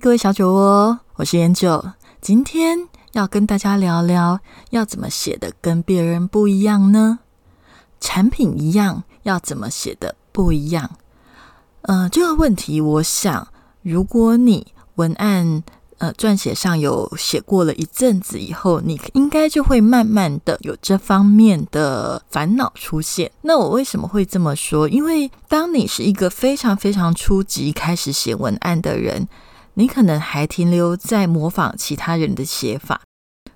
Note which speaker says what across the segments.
Speaker 1: 各位小酒窝，我是研九。今天要跟大家聊聊，要怎么写的跟别人不一样呢？产品一样，要怎么写的不一样？呃，这个问题，我想，如果你文案呃撰写上有写过了一阵子以后，你应该就会慢慢的有这方面的烦恼出现。那我为什么会这么说？因为当你是一个非常非常初级开始写文案的人。你可能还停留在模仿其他人的写法，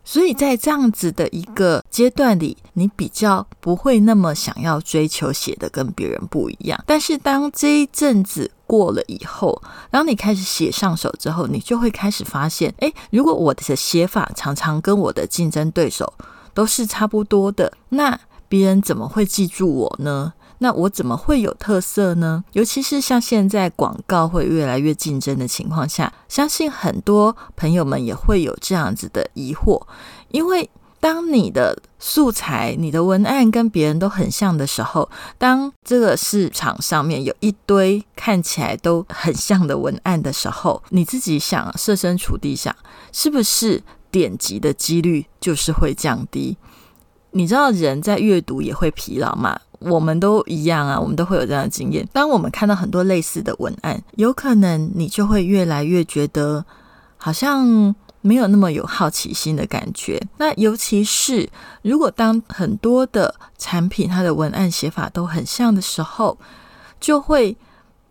Speaker 1: 所以在这样子的一个阶段里，你比较不会那么想要追求写的跟别人不一样。但是当这一阵子过了以后，当你开始写上手之后，你就会开始发现，诶，如果我的写法常常跟我的竞争对手都是差不多的，那别人怎么会记住我呢？那我怎么会有特色呢？尤其是像现在广告会越来越竞争的情况下，相信很多朋友们也会有这样子的疑惑。因为当你的素材、你的文案跟别人都很像的时候，当这个市场上面有一堆看起来都很像的文案的时候，你自己想设身处地想，是不是点击的几率就是会降低？你知道人在阅读也会疲劳嘛？我们都一样啊，我们都会有这样的经验。当我们看到很多类似的文案，有可能你就会越来越觉得好像没有那么有好奇心的感觉。那尤其是如果当很多的产品它的文案写法都很像的时候，就会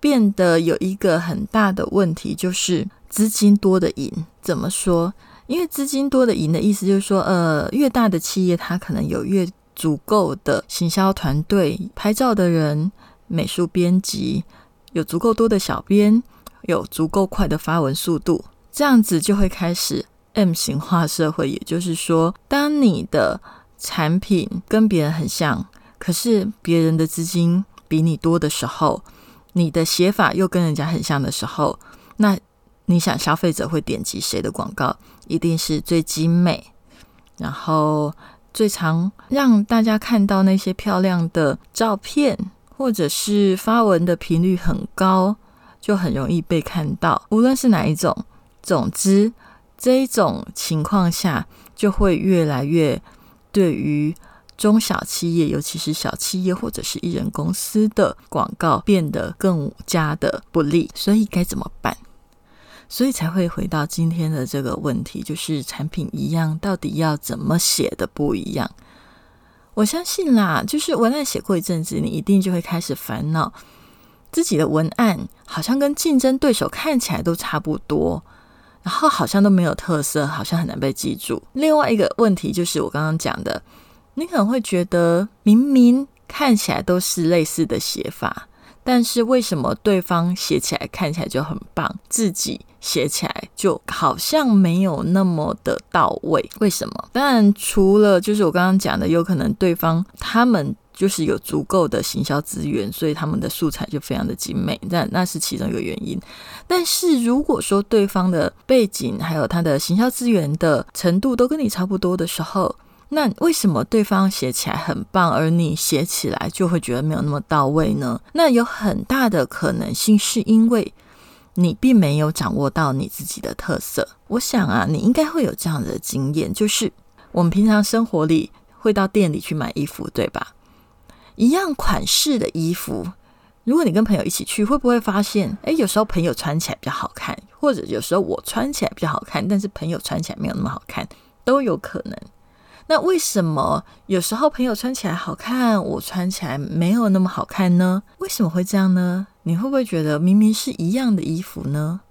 Speaker 1: 变得有一个很大的问题，就是资金多的赢。怎么说？因为资金多的赢的意思就是说，呃，越大的企业它可能有越足够的行销团队、拍照的人、美术编辑，有足够多的小编，有足够快的发文速度，这样子就会开始 M 型化社会。也就是说，当你的产品跟别人很像，可是别人的资金比你多的时候，你的写法又跟人家很像的时候，那你想消费者会点击谁的广告？一定是最精美，然后。最常让大家看到那些漂亮的照片，或者是发文的频率很高，就很容易被看到。无论是哪一种，总之这一种情况下，就会越来越对于中小企业，尤其是小企业或者是艺人公司的广告变得更加的不利。所以该怎么办？所以才会回到今天的这个问题，就是产品一样，到底要怎么写的不一样？我相信啦，就是文案写过一阵子，你一定就会开始烦恼自己的文案好像跟竞争对手看起来都差不多，然后好像都没有特色，好像很难被记住。另外一个问题就是我刚刚讲的，你可能会觉得明明看起来都是类似的写法。但是为什么对方写起来看起来就很棒，自己写起来就好像没有那么的到位？为什么？当然，除了就是我刚刚讲的，有可能对方他们就是有足够的行销资源，所以他们的素材就非常的精美，但那是其中一个原因。但是如果说对方的背景还有他的行销资源的程度都跟你差不多的时候，那为什么对方写起来很棒，而你写起来就会觉得没有那么到位呢？那有很大的可能性是因为你并没有掌握到你自己的特色。我想啊，你应该会有这样的经验，就是我们平常生活里会到店里去买衣服，对吧？一样款式的衣服，如果你跟朋友一起去，会不会发现，诶，有时候朋友穿起来比较好看，或者有时候我穿起来比较好看，但是朋友穿起来没有那么好看，都有可能。那为什么有时候朋友穿起来好看，我穿起来没有那么好看呢？为什么会这样呢？你会不会觉得明明是一样的衣服呢？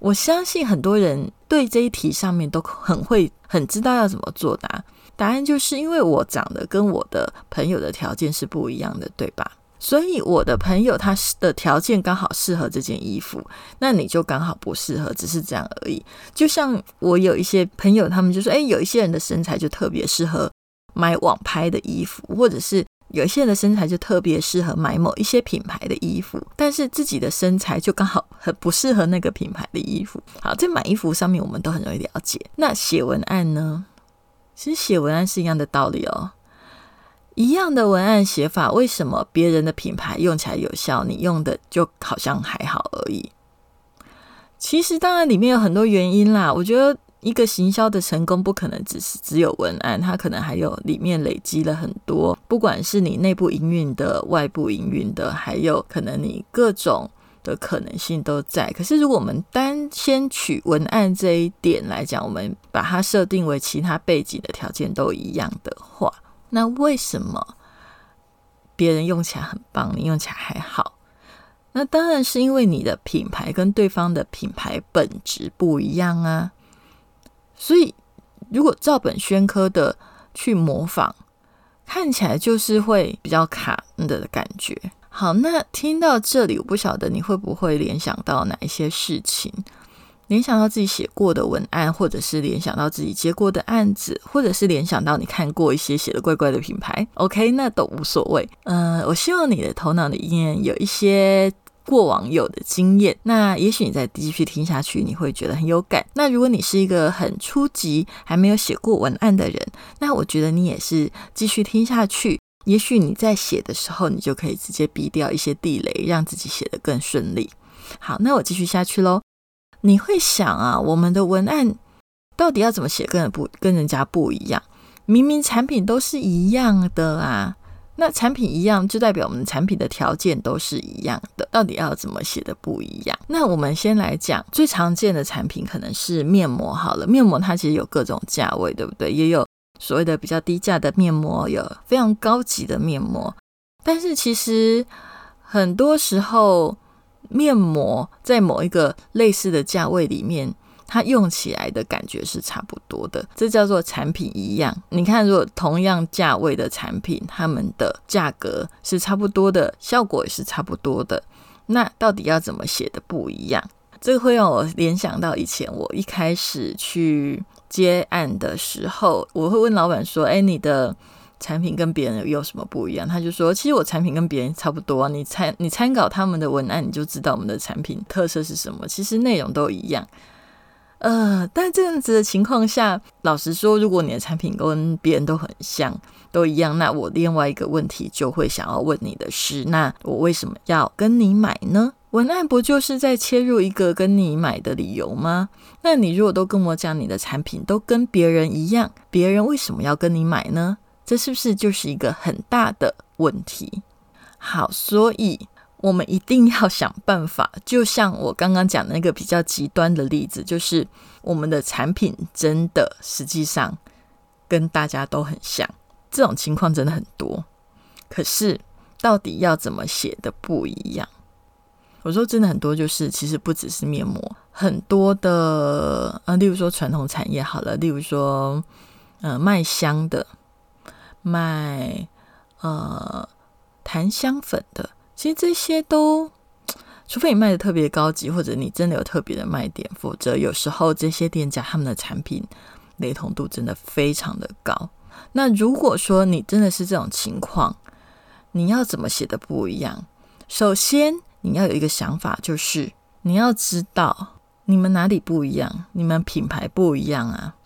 Speaker 1: 我相信很多人对这一题上面都很会，很知道要怎么作答。答案就是因为我长得跟我的朋友的条件是不一样的，对吧？所以我的朋友他的条件刚好适合这件衣服，那你就刚好不适合，只是这样而已。就像我有一些朋友，他们就说：“哎，有一些人的身材就特别适合买网拍的衣服，或者是有一些人的身材就特别适合买某一些品牌的衣服，但是自己的身材就刚好很不适合那个品牌的衣服。”好，在买衣服上面，我们都很容易了解。那写文案呢？其实写文案是一样的道理哦。一样的文案写法，为什么别人的品牌用起来有效，你用的就好像还好而已？其实当然里面有很多原因啦。我觉得一个行销的成功不可能只是只有文案，它可能还有里面累积了很多，不管是你内部营运的、外部营运的，还有可能你各种的可能性都在。可是如果我们单先取文案这一点来讲，我们把它设定为其他背景的条件都一样的话。那为什么别人用起来很棒，你用起来还好？那当然是因为你的品牌跟对方的品牌本质不一样啊。所以，如果照本宣科的去模仿，看起来就是会比较卡的感觉。好，那听到这里，我不晓得你会不会联想到哪一些事情。联想到自己写过的文案，或者是联想到自己接过的案子，或者是联想到你看过一些写的怪怪的品牌，OK，那都无所谓。嗯，我希望你的头脑里面有一些过往有的经验，那也许你再继续听下去，你会觉得很有感。那如果你是一个很初级还没有写过文案的人，那我觉得你也是继续听下去，也许你在写的时候，你就可以直接避掉一些地雷，让自己写得更顺利。好，那我继续下去喽。你会想啊，我们的文案到底要怎么写，跟不跟人家不一样？明明产品都是一样的啊，那产品一样就代表我们产品的条件都是一样的，到底要怎么写的不一样？那我们先来讲最常见的产品，可能是面膜好了。面膜它其实有各种价位，对不对？也有所谓的比较低价的面膜，有非常高级的面膜，但是其实很多时候。面膜在某一个类似的价位里面，它用起来的感觉是差不多的，这叫做产品一样。你看，如果同样价位的产品，它们的价格是差不多的，效果也是差不多的，那到底要怎么写的不一样？这个会让我联想到以前我一开始去接案的时候，我会问老板说：“哎，你的？”产品跟别人有什么不一样？他就说，其实我产品跟别人差不多，你参你参考他们的文案，你就知道我们的产品特色是什么。其实内容都一样，呃，但这样子的情况下，老实说，如果你的产品跟别人都很像，都一样，那我另外一个问题就会想要问你的是，那我为什么要跟你买呢？文案不就是在切入一个跟你买的理由吗？那你如果都跟我讲你的产品都跟别人一样，别人为什么要跟你买呢？这是不是就是一个很大的问题？好，所以我们一定要想办法。就像我刚刚讲的那个比较极端的例子，就是我们的产品真的实际上跟大家都很像，这种情况真的很多。可是到底要怎么写的不一样？我说真的很多，就是其实不只是面膜，很多的呃，例如说传统产业好了，例如说呃卖香的。卖呃檀香粉的，其实这些都，除非你卖的特别高级，或者你真的有特别的卖点，否则有时候这些店家他们的产品雷同度真的非常的高。那如果说你真的是这种情况，你要怎么写的不一样？首先你要有一个想法，就是你要知道你们哪里不一样，你们品牌不一样啊。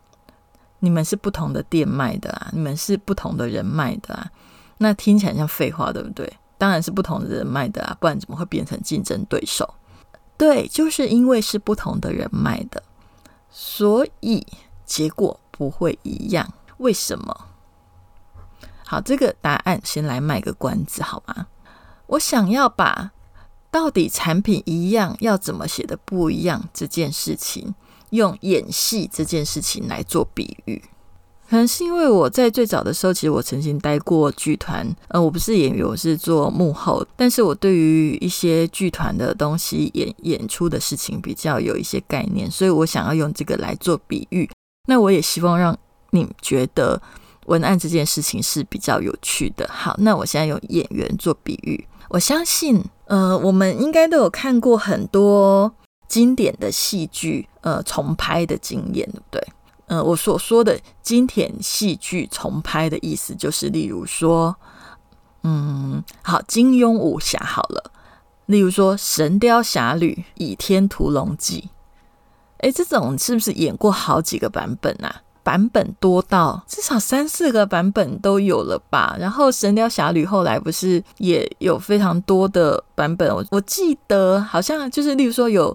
Speaker 1: 你们是不同的店卖的啊，你们是不同的人卖的啊，那听起来像废话，对不对？当然是不同的人卖的啊，不然怎么会变成竞争对手？对，就是因为是不同的人卖的，所以结果不会一样。为什么？好，这个答案先来卖个关子好吗？我想要把到底产品一样要怎么写的不一样这件事情。用演戏这件事情来做比喻，可能是因为我在最早的时候，其实我曾经待过剧团，呃，我不是演员，我是做幕后，但是我对于一些剧团的东西演演出的事情比较有一些概念，所以我想要用这个来做比喻。那我也希望让你觉得文案这件事情是比较有趣的。好，那我现在用演员做比喻，我相信，呃，我们应该都有看过很多经典的戏剧，呃，重拍的经验，对不对？呃，我所说的经典戏剧重拍的意思，就是例如说，嗯，好，金庸武侠好了，例如说《神雕侠侣》《倚天屠龙记》，哎，这种是不是演过好几个版本啊？版本多到至少三四个版本都有了吧？然后《神雕侠侣》后来不是也有非常多的版本？我我记得好像就是，例如说有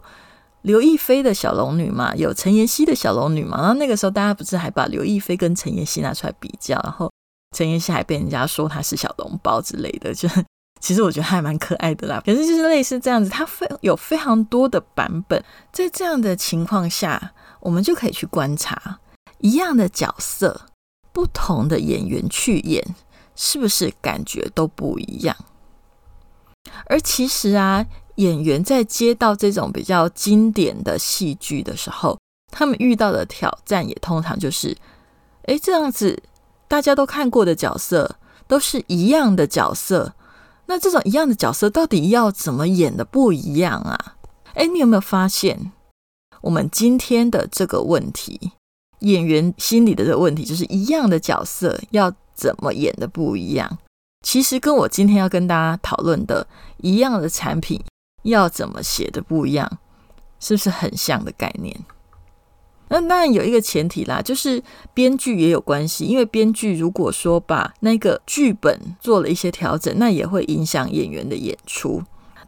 Speaker 1: 刘亦菲的小龙女嘛，有陈妍希的小龙女嘛。然后那个时候大家不是还把刘亦菲跟陈妍希拿出来比较，然后陈妍希还被人家说她是小笼包之类的，就其实我觉得还蛮可爱的啦。可是就是类似这样子，它非有非常多的版本，在这样的情况下，我们就可以去观察。一样的角色，不同的演员去演，是不是感觉都不一样？而其实啊，演员在接到这种比较经典的戏剧的时候，他们遇到的挑战也通常就是：哎，这样子大家都看过的角色，都是一样的角色，那这种一样的角色到底要怎么演的不一样啊？哎，你有没有发现我们今天的这个问题？演员心里的这个问题，就是一样的角色要怎么演的不一样。其实跟我今天要跟大家讨论的一样的产品要怎么写的不一样，是不是很像的概念？那当然有一个前提啦，就是编剧也有关系。因为编剧如果说把那个剧本做了一些调整，那也会影响演员的演出。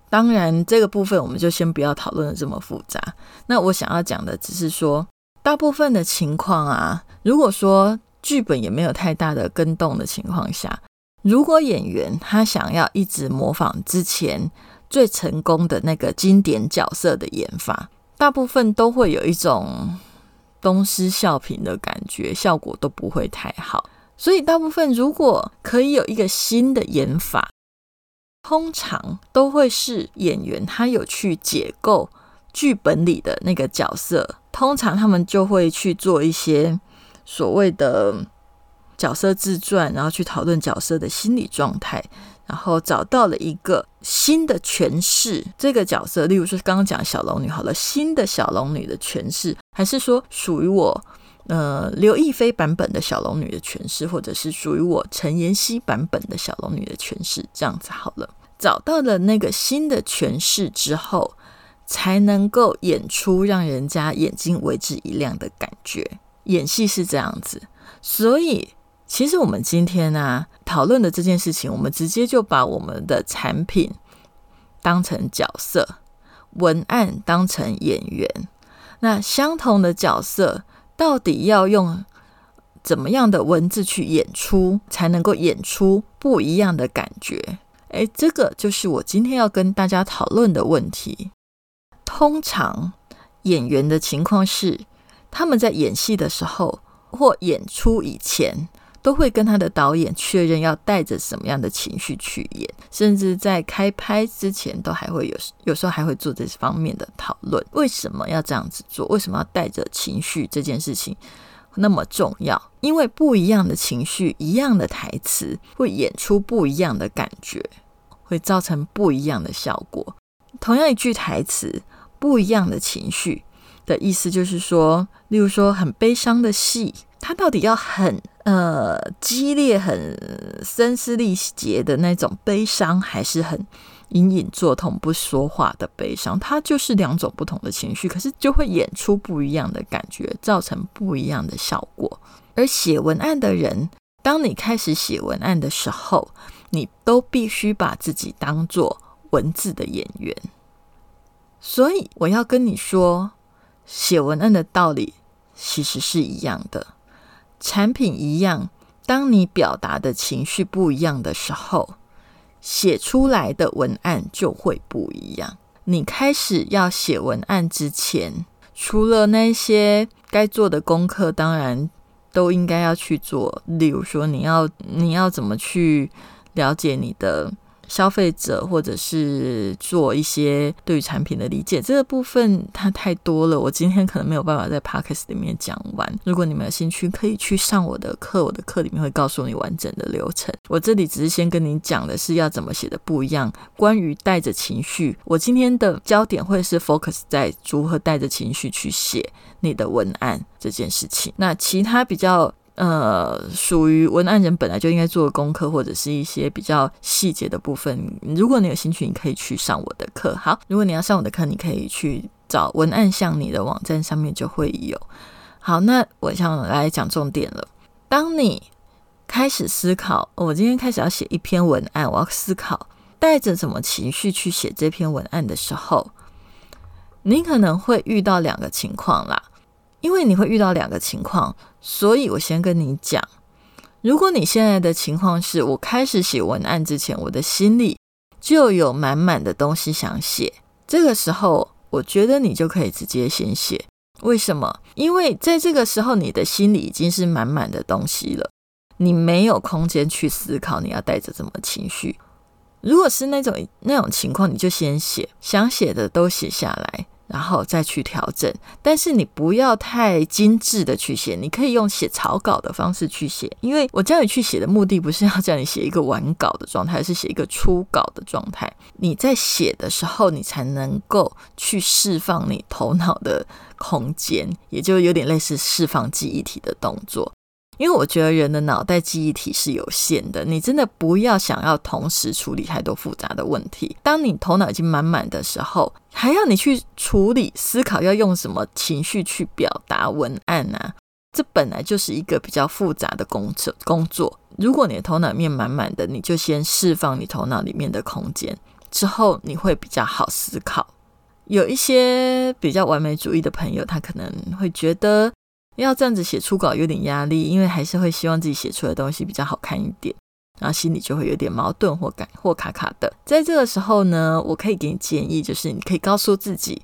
Speaker 1: 当然这个部分我们就先不要讨论的这么复杂。那我想要讲的只是说。大部分的情况啊，如果说剧本也没有太大的跟动的情况下，如果演员他想要一直模仿之前最成功的那个经典角色的演法，大部分都会有一种东施效颦的感觉，效果都不会太好。所以，大部分如果可以有一个新的演法，通常都会是演员他有去解构。剧本里的那个角色，通常他们就会去做一些所谓的角色自传，然后去讨论角色的心理状态，然后找到了一个新的诠释这个角色。例如说，刚刚讲小龙女好了，新的小龙女的诠释，还是说属于我呃刘亦菲版本的小龙女的诠释，或者是属于我陈妍希版本的小龙女的诠释，这样子好了。找到了那个新的诠释之后。才能够演出让人家眼睛为之一亮的感觉。演戏是这样子，所以其实我们今天呢讨论的这件事情，我们直接就把我们的产品当成角色，文案当成演员。那相同的角色，到底要用怎么样的文字去演出，才能够演出不一样的感觉？诶，这个就是我今天要跟大家讨论的问题。通常演员的情况是，他们在演戏的时候或演出以前，都会跟他的导演确认要带着什么样的情绪去演，甚至在开拍之前都还会有，有时候还会做这方面的讨论。为什么要这样子做？为什么要带着情绪？这件事情那么重要？因为不一样的情绪，一样的台词，会演出不一样的感觉，会造成不一样的效果。同样一句台词。不一样的情绪的意思就是说，例如说很悲伤的戏，它到底要很呃激烈、很声嘶力竭的那种悲伤，还是很隐隐作痛、不说话的悲伤？它就是两种不同的情绪，可是就会演出不一样的感觉，造成不一样的效果。而写文案的人，当你开始写文案的时候，你都必须把自己当做文字的演员。所以我要跟你说，写文案的道理其实是一样的，产品一样。当你表达的情绪不一样的时候，写出来的文案就会不一样。你开始要写文案之前，除了那些该做的功课，当然都应该要去做。例如说，你要你要怎么去了解你的消费者或者是做一些对于产品的理解，这个部分它太多了，我今天可能没有办法在 podcast 里面讲完。如果你们有兴趣，可以去上我的课，我的课里面会告诉你完整的流程。我这里只是先跟你讲的是要怎么写的不一样。关于带着情绪，我今天的焦点会是 focus 在如何带着情绪去写你的文案这件事情。那其他比较。呃，属于文案人本来就应该做的功课，或者是一些比较细节的部分。如果你有兴趣，你可以去上我的课。好，如果你要上我的课，你可以去找文案像你的网站上面就会有。好，那我想来讲重点了。当你开始思考，我今天开始要写一篇文案，我要思考带着什么情绪去写这篇文案的时候，你可能会遇到两个情况啦。因为你会遇到两个情况，所以我先跟你讲。如果你现在的情况是我开始写文案之前，我的心里就有满满的东西想写，这个时候我觉得你就可以直接先写。为什么？因为在这个时候，你的心里已经是满满的东西了，你没有空间去思考你要带着什么情绪。如果是那种那种情况，你就先写，想写的都写下来。然后再去调整，但是你不要太精致的去写，你可以用写草稿的方式去写。因为我叫你去写的目的不是要叫你写一个完稿的状态，是写一个初稿的状态。你在写的时候，你才能够去释放你头脑的空间，也就有点类似释放记忆体的动作。因为我觉得人的脑袋记忆体是有限的，你真的不要想要同时处理太多复杂的问题。当你头脑已经满满的时候，还要你去处理思考要用什么情绪去表达文案啊？这本来就是一个比较复杂的工作。工作，如果你的头脑面满满的，你就先释放你头脑里面的空间，之后你会比较好思考。有一些比较完美主义的朋友，他可能会觉得。要这样子写初稿有点压力，因为还是会希望自己写出来的东西比较好看一点，然后心里就会有点矛盾或感或卡卡的。在这个时候呢，我可以给你建议，就是你可以告诉自己，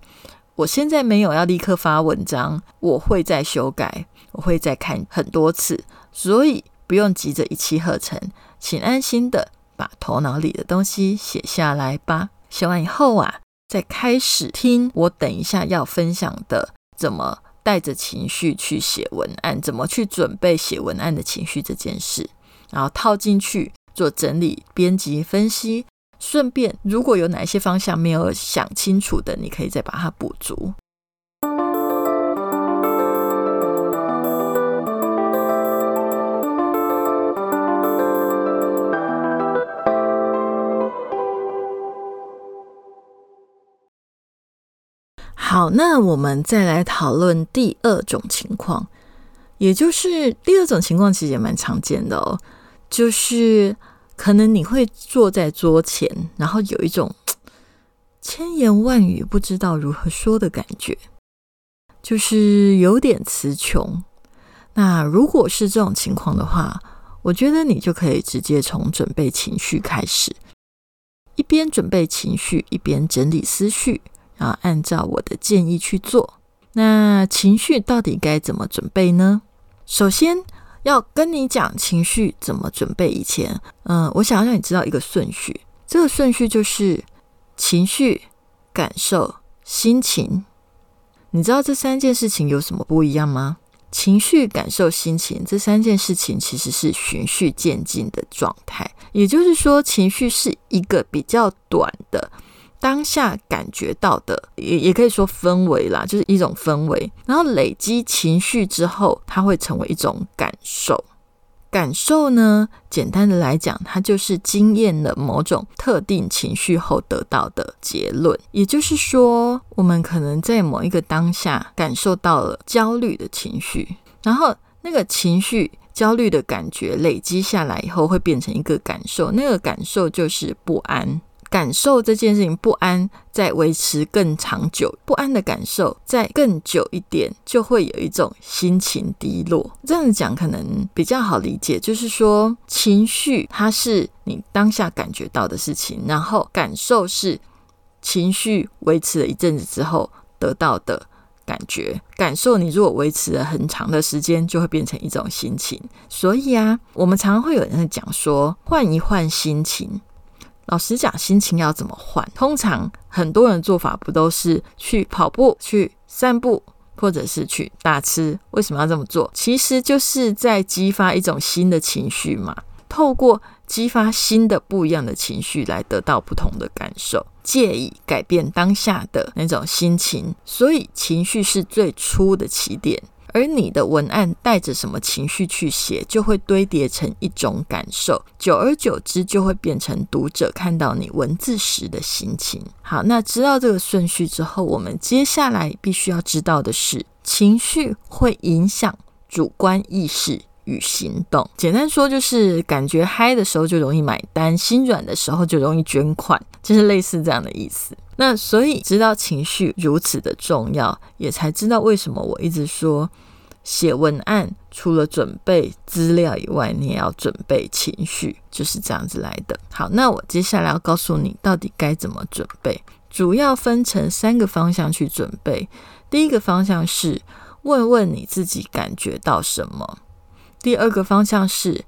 Speaker 1: 我现在没有要立刻发文章，我会再修改，我会再看很多次，所以不用急着一气呵成，请安心的把头脑里的东西写下来吧。写完以后啊，再开始听我等一下要分享的怎么。带着情绪去写文案，怎么去准备写文案的情绪这件事，然后套进去做整理、编辑、分析，顺便如果有哪些方向没有想清楚的，你可以再把它补足。好，那我们再来讨论第二种情况，也就是第二种情况其实也蛮常见的哦，就是可能你会坐在桌前，然后有一种千言万语不知道如何说的感觉，就是有点词穷。那如果是这种情况的话，我觉得你就可以直接从准备情绪开始，一边准备情绪，一边整理思绪。啊，按照我的建议去做。那情绪到底该怎么准备呢？首先要跟你讲情绪怎么准备以前，嗯，我想要让你知道一个顺序。这个顺序就是情绪、感受、心情。你知道这三件事情有什么不一样吗？情绪、感受、心情这三件事情其实是循序渐进的状态，也就是说，情绪是一个比较短的。当下感觉到的，也也可以说氛围啦，就是一种氛围。然后累积情绪之后，它会成为一种感受。感受呢，简单的来讲，它就是经验了某种特定情绪后得到的结论。也就是说，我们可能在某一个当下感受到了焦虑的情绪，然后那个情绪焦虑的感觉累积下来以后，会变成一个感受。那个感受就是不安。感受这件事情不安，再维持更长久，不安的感受再更久一点，就会有一种心情低落。这样讲可能比较好理解，就是说情绪它是你当下感觉到的事情，然后感受是情绪维持了一阵子之后得到的感觉。感受你如果维持了很长的时间，就会变成一种心情。所以啊，我们常常会有人讲说，换一换心情。老实讲，心情要怎么换？通常很多人做法不都是去跑步、去散步，或者是去大吃？为什么要这么做？其实就是在激发一种新的情绪嘛。透过激发新的不一样的情绪，来得到不同的感受，借以改变当下的那种心情。所以，情绪是最初的起点。而你的文案带着什么情绪去写，就会堆叠成一种感受，久而久之就会变成读者看到你文字时的心情。好，那知道这个顺序之后，我们接下来必须要知道的是，情绪会影响主观意识与行动。简单说，就是感觉嗨的时候就容易买单，心软的时候就容易捐款，就是类似这样的意思。那所以知道情绪如此的重要，也才知道为什么我一直说写文案除了准备资料以外，你也要准备情绪，就是这样子来的。好，那我接下来要告诉你到底该怎么准备，主要分成三个方向去准备。第一个方向是问问你自己感觉到什么；第二个方向是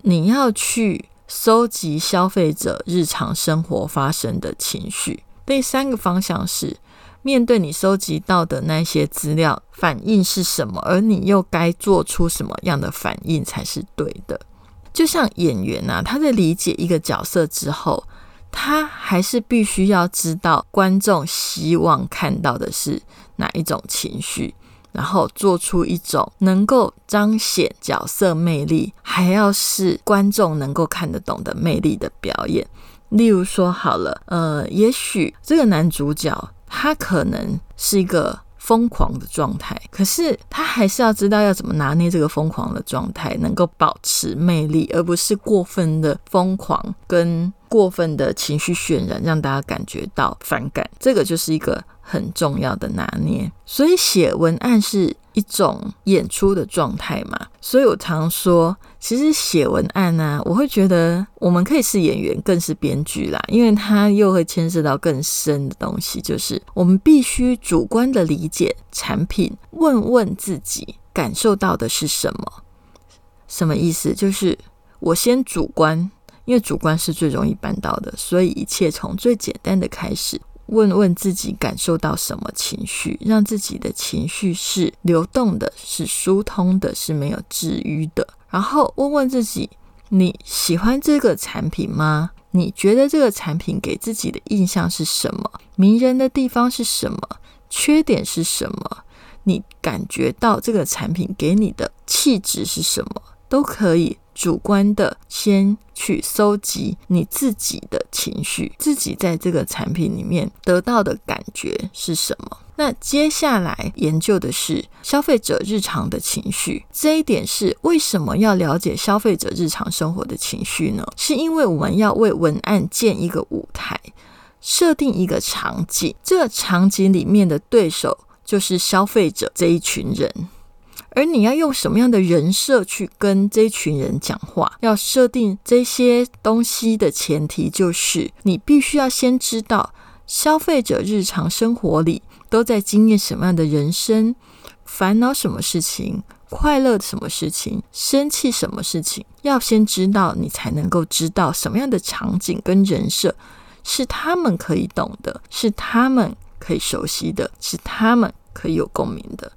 Speaker 1: 你要去搜集消费者日常生活发生的情绪。第三个方向是面对你收集到的那些资料，反应是什么，而你又该做出什么样的反应才是对的？就像演员啊，他在理解一个角色之后，他还是必须要知道观众希望看到的是哪一种情绪，然后做出一种能够彰显角色魅力，还要是观众能够看得懂的魅力的表演。例如说，好了，呃，也许这个男主角他可能是一个疯狂的状态，可是他还是要知道要怎么拿捏这个疯狂的状态，能够保持魅力，而不是过分的疯狂跟过分的情绪渲染，让大家感觉到反感。这个就是一个很重要的拿捏。所以写文案是。一种演出的状态嘛，所以我常说，其实写文案呢，我会觉得我们可以是演员，更是编剧啦，因为它又会牵涉到更深的东西，就是我们必须主观的理解产品，问问自己感受到的是什么，什么意思？就是我先主观，因为主观是最容易办到的，所以一切从最简单的开始。问问自己感受到什么情绪，让自己的情绪是流动的，是疏通的，是没有治愈的。然后问问自己，你喜欢这个产品吗？你觉得这个产品给自己的印象是什么？迷人的地方是什么？缺点是什么？你感觉到这个产品给你的气质是什么？都可以。主观的，先去搜集你自己的情绪，自己在这个产品里面得到的感觉是什么？那接下来研究的是消费者日常的情绪。这一点是为什么要了解消费者日常生活的情绪呢？是因为我们要为文案建一个舞台，设定一个场景，这个场景里面的对手就是消费者这一群人。而你要用什么样的人设去跟这群人讲话？要设定这些东西的前提，就是你必须要先知道消费者日常生活里都在经验什么样的人生，烦恼什么事情，快乐什么事情，生气什么事情。要先知道，你才能够知道什么样的场景跟人设是他们可以懂的，是他们可以熟悉的，是他们可以有共鸣的。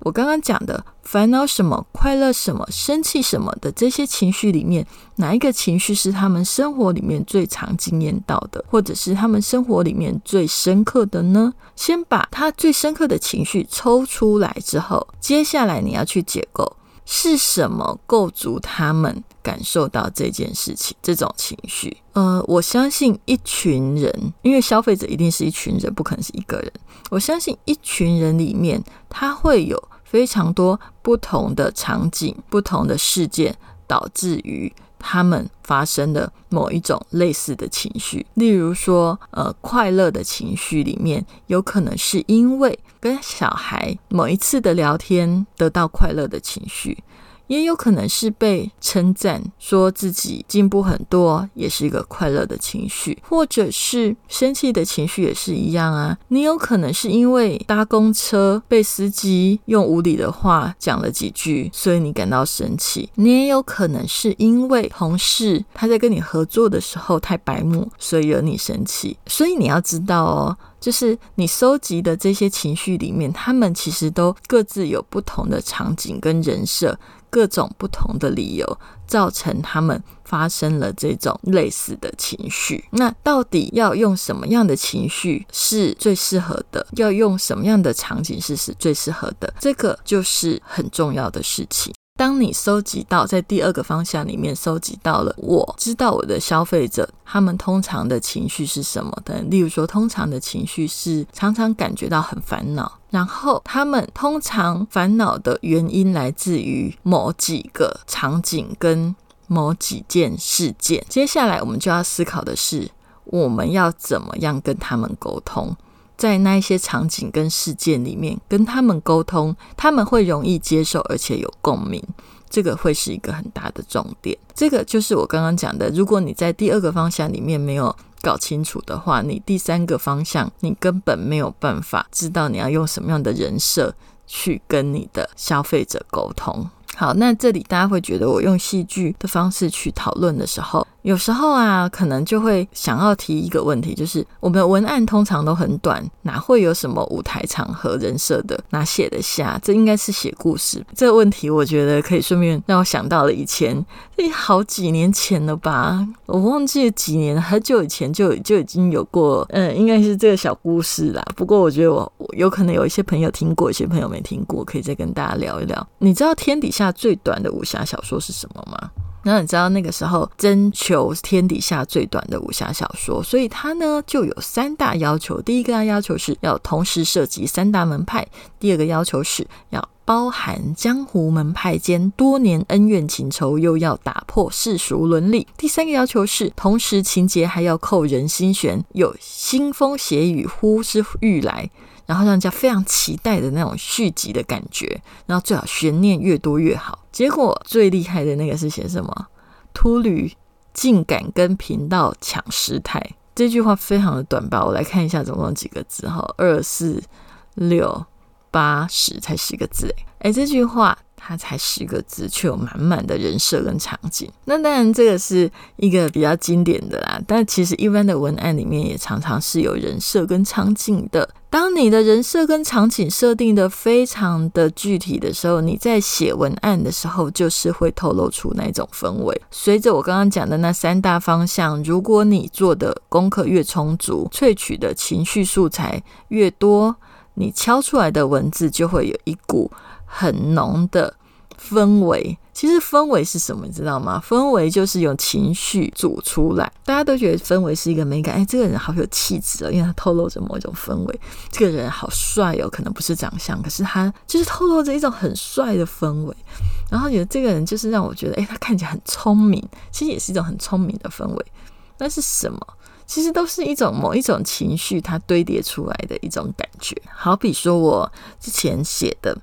Speaker 1: 我刚刚讲的烦恼什么、快乐什么、生气什么的这些情绪里面，哪一个情绪是他们生活里面最常经验到的，或者是他们生活里面最深刻的呢？先把他最深刻的情绪抽出来之后，接下来你要去解构是什么构筑他们感受到这件事情、这种情绪。呃，我相信一群人，因为消费者一定是一群人，不可能是一个人。我相信一群人里面，他会有非常多不同的场景、不同的事件，导致于他们发生的某一种类似的情绪。例如说，呃，快乐的情绪里面，有可能是因为跟小孩某一次的聊天得到快乐的情绪。也有可能是被称赞，说自己进步很多，也是一个快乐的情绪，或者是生气的情绪也是一样啊。你有可能是因为搭公车被司机用无理的话讲了几句，所以你感到生气；你也有可能是因为同事他在跟你合作的时候太白目，所以惹你生气。所以你要知道哦。就是你收集的这些情绪里面，他们其实都各自有不同的场景跟人设，各种不同的理由造成他们发生了这种类似的情绪。那到底要用什么样的情绪是最适合的？要用什么样的场景是是最适合的？这个就是很重要的事情。当你收集到在第二个方向里面收集到了，我知道我的消费者他们通常的情绪是什么的。例如说，通常的情绪是常常感觉到很烦恼，然后他们通常烦恼的原因来自于某几个场景跟某几件事件。接下来我们就要思考的是，我们要怎么样跟他们沟通。在那一些场景跟事件里面，跟他们沟通，他们会容易接受，而且有共鸣，这个会是一个很大的重点。这个就是我刚刚讲的，如果你在第二个方向里面没有搞清楚的话，你第三个方向你根本没有办法知道你要用什么样的人设去跟你的消费者沟通。好，那这里大家会觉得我用戏剧的方式去讨论的时候。有时候啊，可能就会想要提一个问题，就是我们的文案通常都很短，哪会有什么舞台场合人设的，哪写得下？这应该是写故事。这个问题，我觉得可以顺便让我想到了以前，这好几年前了吧？我忘记几年，很久以前就就已经有过，嗯，应该是这个小故事啦。不过我觉得我有可能有一些朋友听过，一些朋友没听过，可以再跟大家聊一聊。你知道天底下最短的武侠小说是什么吗？那你知道那个时候征求天底下最短的武侠小说，所以他呢就有三大要求。第一个要求是要同时涉及三大门派；第二个要求是要包含江湖门派间多年恩怨情仇，又要打破世俗伦理；第三个要求是同时情节还要扣人心弦，有腥风血雨呼之欲来。然后让人家非常期待的那种续集的感觉，然后最好悬念越多越好。结果最厉害的那个是写什么？秃驴竟敢跟频道抢时态，这句话非常的短吧？我来看一下总共几个字哈，二四六八十才十个字哎，这句话。它才十个字，却有满满的人设跟场景。那当然，这个是一个比较经典的啦。但其实一般的文案里面也常常是有人设跟场景的。当你的人设跟场景设定的非常的具体的时候，你在写文案的时候，就是会透露出那种氛围。随着我刚刚讲的那三大方向，如果你做的功课越充足，萃取的情绪素材越多，你敲出来的文字就会有一股。很浓的氛围，其实氛围是什么？你知道吗？氛围就是用情绪组出来。大家都觉得氛围是一个美感，哎，这个人好有气质哦，因为他透露着某一种氛围。这个人好帅哦，可能不是长相，可是他就是透露着一种很帅的氛围。然后觉得这个人就是让我觉得，哎，他看起来很聪明，其实也是一种很聪明的氛围。那是什么？其实都是一种某一种情绪，它堆叠出来的一种感觉。好比说我之前写的。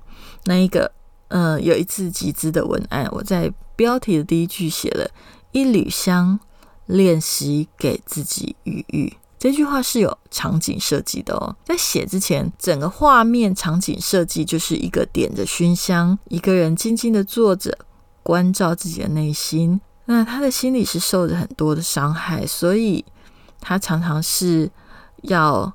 Speaker 1: 那一个，呃，有一次集资的文案，我在标题的第一句写了一缕香，练习给自己愈愈。这句话是有场景设计的哦。在写之前，整个画面场景设计就是一个点着熏香，一个人静静的坐着，关照自己的内心。那他的心里是受着很多的伤害，所以他常常是要。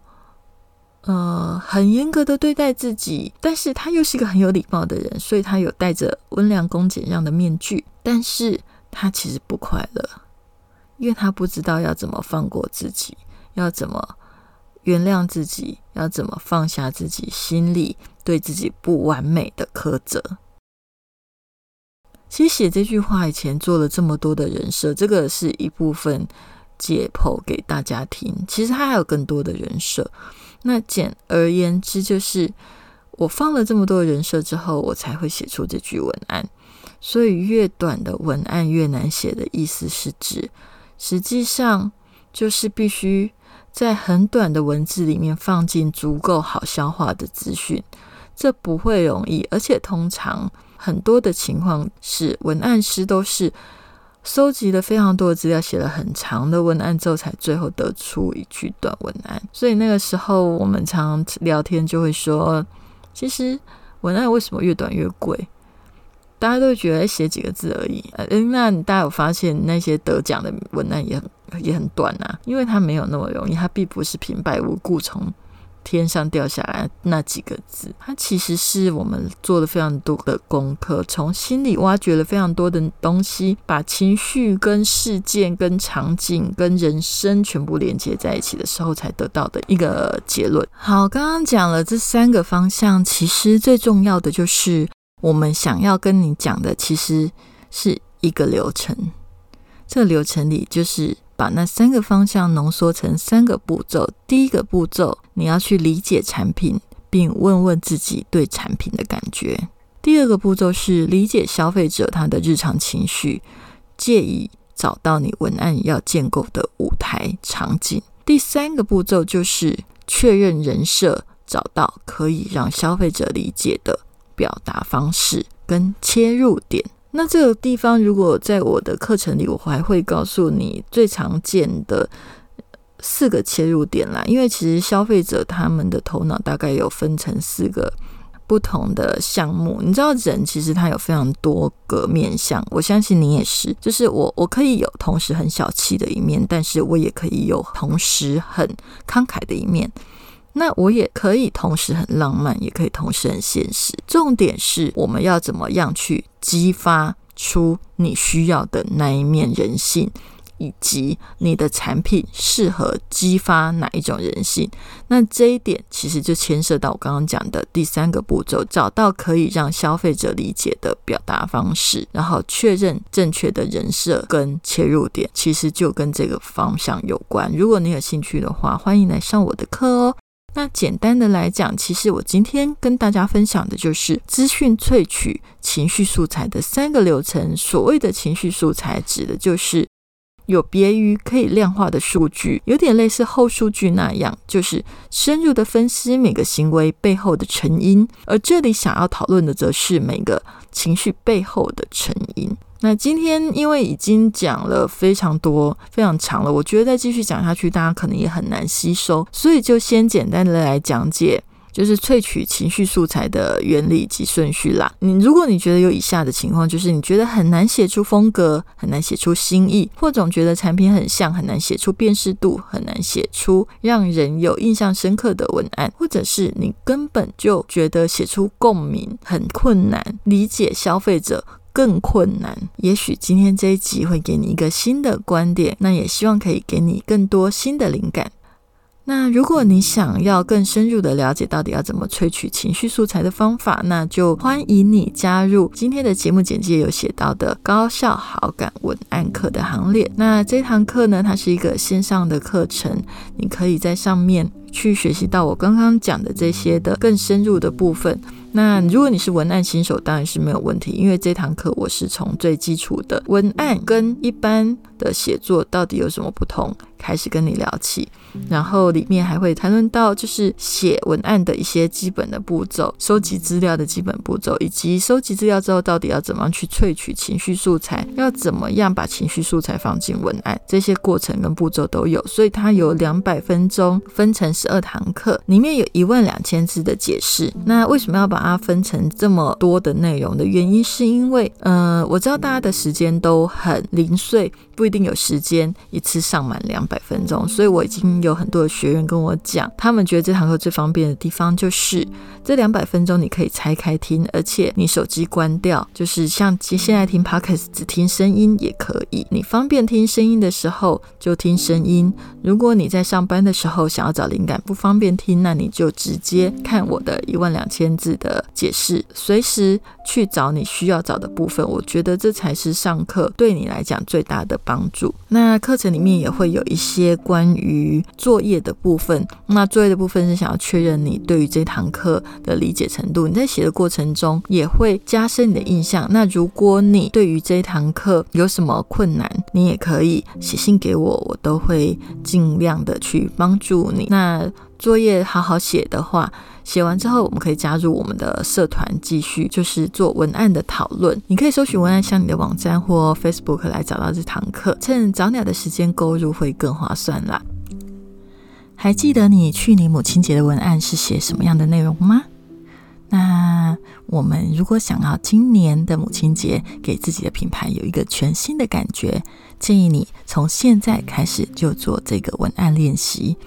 Speaker 1: 呃，很严格的对待自己，但是他又是一个很有礼貌的人，所以他有戴着温良恭俭让的面具，但是他其实不快乐，因为他不知道要怎么放过自己，要怎么原谅自己，要怎么放下自己心里对自己不完美的苛责。其实写这句话以前做了这么多的人设，这个是一部分解剖给大家听，其实他还有更多的人设。那简而言之，就是我放了这么多人设之后，我才会写出这句文案。所以越短的文案越难写的意思是指，实际上就是必须在很短的文字里面放进足够好消化的资讯，这不会容易，而且通常很多的情况是文案师都是收集了非常多的资料，写了很长的文案之后，才最后得出一句短文案。所以那个时候我们常聊天就会说，其实文案为什么越短越贵？大家都觉得写几个字而已。嗯，那大家有发现那些得奖的文案也很也很短啊？因为它没有那么容易，它并不是平白无故从。天上掉下来那几个字，它其实是我们做了非常多的功课，从心里挖掘了非常多的东西，把情绪、跟事件、跟场景、跟人生全部连接在一起的时候，才得到的一个结论。好，刚刚讲了这三个方向，其实最重要的就是我们想要跟你讲的，其实是一个流程。这个流程里就是。把那三个方向浓缩成三个步骤。第一个步骤，你要去理解产品，并问问自己对产品的感觉。第二个步骤是理解消费者他的日常情绪，借以找到你文案要建构的舞台场景。第三个步骤就是确认人设，找到可以让消费者理解的表达方式跟切入点。那这个地方，如果在我的课程里，我还会告诉你最常见的四个切入点啦。因为其实消费者他们的头脑大概有分成四个不同的项目。你知道，人其实他有非常多个面相，我相信你也是。就是我，我可以有同时很小气的一面，但是我也可以有同时很慷慨的一面。那我也可以同时很浪漫，也可以同时很现实。重点是我们要怎么样去激发出你需要的那一面人性，以及你的产品适合激发哪一种人性。那这一点其实就牵涉到我刚刚讲的第三个步骤：找到可以让消费者理解的表达方式，然后确认正确的人设跟切入点。其实就跟这个方向有关。如果你有兴趣的话，欢迎来上我的课哦。那简单的来讲，其实我今天跟大家分享的就是资讯萃取情绪素材的三个流程。所谓的情绪素材，指的就是有别于可以量化的数据，有点类似后数据那样，就是深入的分析每个行为背后的成因。而这里想要讨论的，则是每个情绪背后的成因。那今天因为已经讲了非常多、非常长了，我觉得再继续讲下去，大家可能也很难吸收，所以就先简单的来讲解，就是萃取情绪素材的原理及顺序啦。你如果你觉得有以下的情况，就是你觉得很难写出风格，很难写出新意，或总觉得产品很像，很难写出辨识度，很难写出让人有印象深刻的文案，或者是你根本就觉得写出共鸣很困难，理解消费者。更困难。也许今天这一集会给你一个新的观点，那也希望可以给你更多新的灵感。那如果你想要更深入的了解到底要怎么萃取情绪素材的方法，那就欢迎你加入今天的节目简介有写到的高效好感文案课的行列。那这堂课呢，它是一个线上的课程，你可以在上面去学习到我刚刚讲的这些的更深入的部分。那如果你是文案新手，当然是没有问题，因为这堂课我是从最基础的文案跟一般的写作到底有什么不同。开始跟你聊起，然后里面还会谈论到就是写文案的一些基本的步骤，收集资料的基本步骤，以及收集资料之后到底要怎么样去萃取情绪素材，要怎么样把情绪素材放进文案，这些过程跟步骤都有，所以它有两百分钟，分成十二堂课，里面有一万两千字的解释。那为什么要把它分成这么多的内容的原因，是因为，呃，我知道大家的时间都很零碎，不一定有时间一次上满两百分钟，所以我已经有很多的学员跟我讲，他们觉得这堂课最方便的地方就是这两百分钟你可以拆开听，而且你手机关掉，就是像现在听 podcast 只听声音也可以，你方便听声音的时候就听声音。如果你在上班的时候想要找灵感不方便听，那你就直接看我的一万两千字的。的解释，随时去找你需要找的部分，我觉得这才是上课对你来讲最大的帮助。那课程里面也会有一些关于作业的部分，那作业的部分是想要确认你对于这堂课的理解程度。你在写的过程中也会加深你的印象。那如果你对于这堂课有什么困难，你也可以写信给我，我都会尽量的去帮助你。那。作业好好写的话，写完之后我们可以加入我们的社团，继续就是做文案的讨论。你可以搜寻文案箱你的网站或 Facebook 来找到这堂课，趁早鸟的时间购入会更划算啦。还记得你去年母亲节的文案是写什么样的内容吗？那我们如果想要今年的母亲节给自己的品牌有一个全新的感觉，建议你从现在开始就做这个文案练习，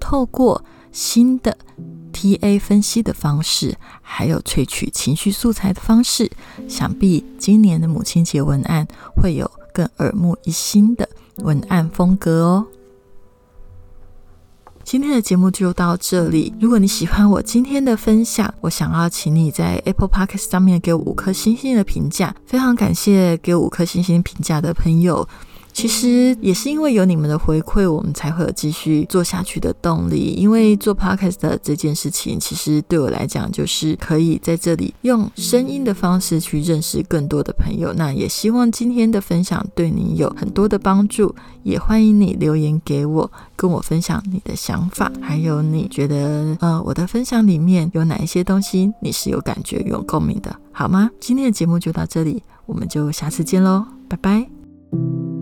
Speaker 1: 透过新的 TA 分析的方式，还有萃取情绪素材的方式，想必今年的母亲节文案会有更耳目一新的文案风格哦。今天的节目就到这里。如果你喜欢我今天的分享，我想要请你在 Apple Podcast 上面给我五颗星星的评价。非常感谢给我五颗星星评价的朋友。其实也是因为有你们的回馈，我们才会有继续做下去的动力。因为做 podcast 这件事情，其实对我来讲，就是可以在这里用声音的方式去认识更多的朋友。那也希望今天的分享对你有很多的帮助，也欢迎你留言给我，跟我分享你的想法，还有你觉得呃我的分享里面有哪一些东西你是有感觉、有共鸣的，好吗？今天的节目就到这里，我们就下次见喽，拜拜。